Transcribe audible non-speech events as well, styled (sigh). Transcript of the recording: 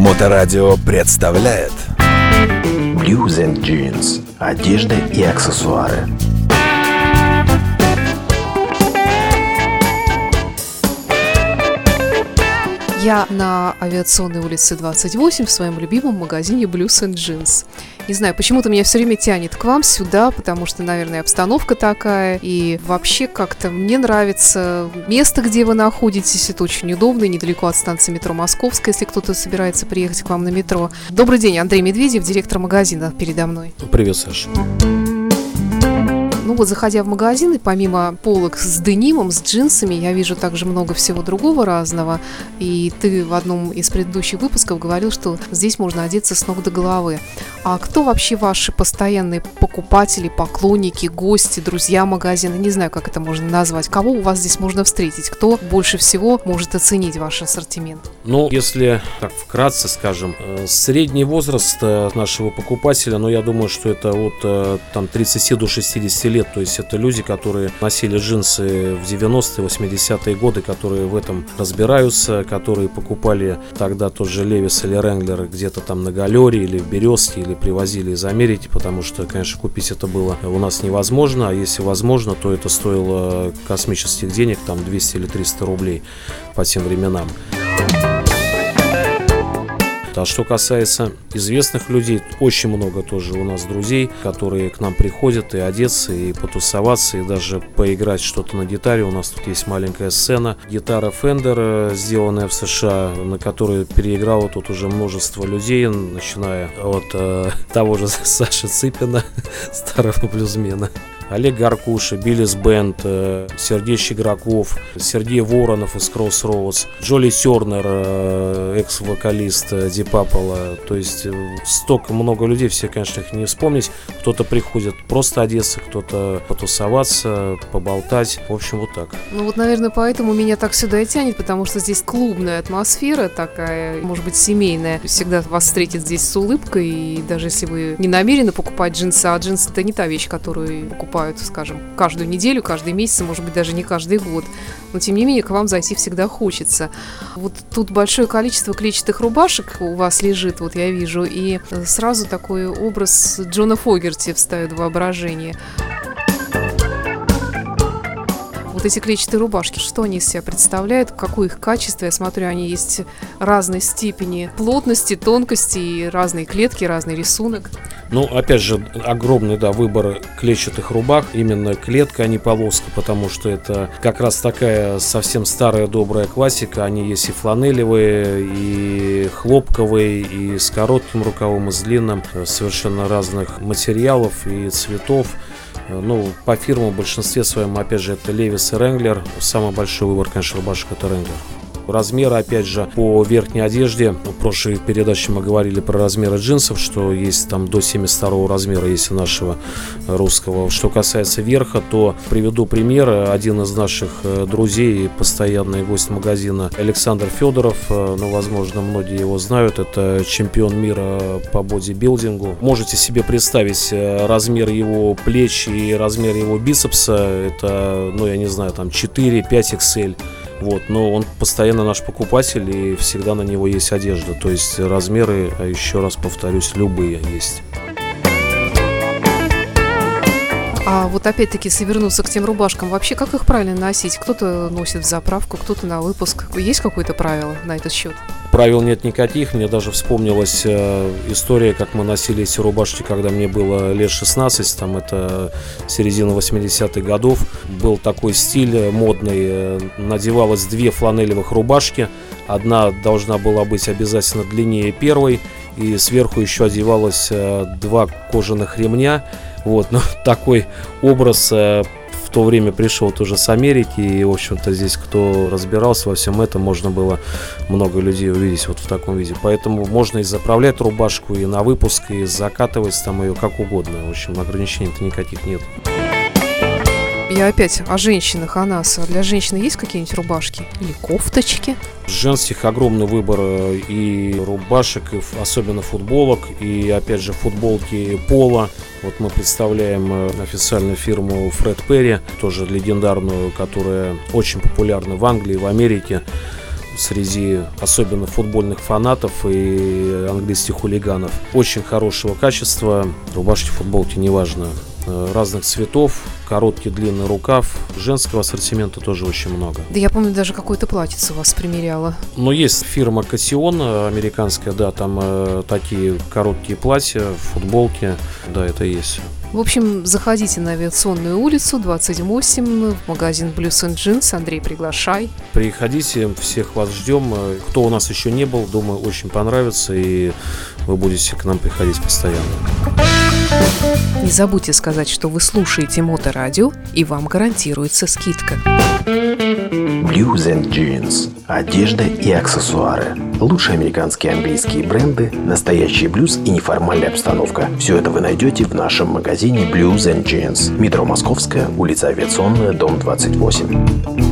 Моторадио представляет Blues and Jeans. Одежда и аксессуары. Я на авиационной улице 28 в своем любимом магазине Blues and Jeans. Не знаю, почему-то меня все время тянет к вам сюда, потому что, наверное, обстановка такая. И вообще как-то мне нравится место, где вы находитесь. Это очень удобно, недалеко от станции метро Московская, если кто-то собирается приехать к вам на метро. Добрый день, Андрей Медведев, директор магазина передо мной. Привет, Саша. Вот, заходя в магазин, и помимо полок с денимом, с джинсами, я вижу также много всего другого разного. И ты в одном из предыдущих выпусков говорил, что здесь можно одеться с ног до головы. А кто вообще ваши постоянные покупатели, поклонники, гости, друзья магазина? Не знаю, как это можно назвать. Кого у вас здесь можно встретить? Кто больше всего может оценить ваш ассортимент? Ну, если так вкратце скажем, э, средний возраст э, нашего покупателя, ну, я думаю, что это от э, там 30 до 60 лет лет. То есть это люди, которые носили джинсы в 90-е, 80-е годы, которые в этом разбираются, которые покупали тогда тот же Левис или Ренглер где-то там на Галере или в Березке, или привозили из Америки, потому что, конечно, купить это было у нас невозможно, а если возможно, то это стоило космических денег, там 200 или 300 рублей по тем временам. А что касается известных людей, очень много тоже у нас друзей, которые к нам приходят и одеться, и потусоваться, и даже поиграть что-то на гитаре. У нас тут есть маленькая сцена. Гитара Fender, э, сделанная в США, на которую переиграло тут уже множество людей, начиная от э, (laughs) того же Саши Цыпина, (laughs) старого блюзмена, Олег Гаркуша, Биллис Бенд, э, Сергей Щеграков, Сергей Воронов из Crossroads, Джоли Тернер, э, экс-вокалист Дипапола. То есть э, столько много людей, все, конечно, их не вспомнить. Кто-то приходит просто одеться, кто-то потусоваться, поболтать. В общем, вот так. Ну вот, наверное, поэтому меня так сюда и тянет, потому что здесь клубная атмосфера такая, может быть, семейная. Всегда вас встретит здесь с улыбкой, и даже если вы не намерены покупать джинсы, а джинсы это не та вещь, которую покупают покупают, скажем, каждую неделю, каждый месяц, может быть, даже не каждый год. Но, тем не менее, к вам зайти всегда хочется. Вот тут большое количество клетчатых рубашек у вас лежит, вот я вижу, и сразу такой образ Джона Фогерти встает в воображение. Вот эти клетчатые рубашки, что они из себя представляют, какое их качество? Я смотрю, они есть разной степени плотности, тонкости, и разные клетки, разный рисунок. Ну, опять же, огромный, да, выбор клетчатых рубах. Именно клетка, а не полоска, потому что это как раз такая совсем старая добрая классика. Они есть и фланелевые, и хлопковые, и с коротким рукавом, и с длинным. Совершенно разных материалов и цветов. Ну, по фирмам в большинстве своем, опять же, это Левис и Ренглер. Самый большой выбор, конечно, рубашек это Ренглер. Размеры, опять же, по верхней одежде. В прошлой передаче мы говорили про размеры джинсов, что есть там до 72 размера, если нашего русского. Что касается верха, то приведу пример. Один из наших э, друзей, постоянный гость магазина Александр Федоров, э, ну, возможно, многие его знают, это чемпион мира по бодибилдингу. Можете себе представить э, размер его плеч и размер его бицепса. Это, ну, я не знаю, там 4-5 XL. Вот, но он постоянно наш покупатель и всегда на него есть одежда. То есть размеры, а еще раз повторюсь, любые есть. А вот опять-таки, если вернуться к тем рубашкам, вообще как их правильно носить? Кто-то носит в заправку, кто-то на выпуск. Есть какое-то правило на этот счет? Правил нет никаких. Мне даже вспомнилась э, история, как мы носили эти рубашки, когда мне было лет 16. Там это середина 80-х годов. Был такой стиль модный. Э, надевалось две фланелевых рубашки. Одна должна была быть обязательно длиннее первой. И сверху еще одевалось э, два кожаных ремня. Вот, но (laughs) такой образ э, в то время пришел тоже с Америки, и, в общем-то, здесь кто разбирался во всем этом, можно было много людей увидеть вот в таком виде. Поэтому можно и заправлять рубашку, и на выпуск, и закатывать там ее как угодно. В общем, ограничений-то никаких нет. Я опять о женщинах, о нас. А для женщины есть какие-нибудь рубашки или кофточки? Женских огромный выбор э, и рубашек, и особенно футболок, и опять же футболки пола. Вот мы представляем э, официальную фирму Фред Перри, тоже легендарную, которая очень популярна в Англии, в Америке среди особенно футбольных фанатов и английских хулиганов. Очень хорошего качества. Рубашки, футболки, неважно разных цветов, короткий, длинный рукав. Женского ассортимента тоже очень много. Да я помню, даже какое-то платьице у вас примеряла. Но есть фирма Кассион американская, да, там э, такие короткие платья, футболки, да, это есть. В общем, заходите на авиационную улицу 28 в магазин Blues and Jeans. Андрей, приглашай. Приходите, всех вас ждем. Кто у нас еще не был, думаю, очень понравится, и вы будете к нам приходить постоянно. Не забудьте сказать, что вы слушаете Моторадио, и вам гарантируется скидка. Blues and Jeans. Одежда и аксессуары. Лучшие американские и английские бренды, настоящий блюз и неформальная обстановка. Все это вы найдете в нашем магазине Blues and Jeans. Метро Московская, улица Авиационная, дом 28.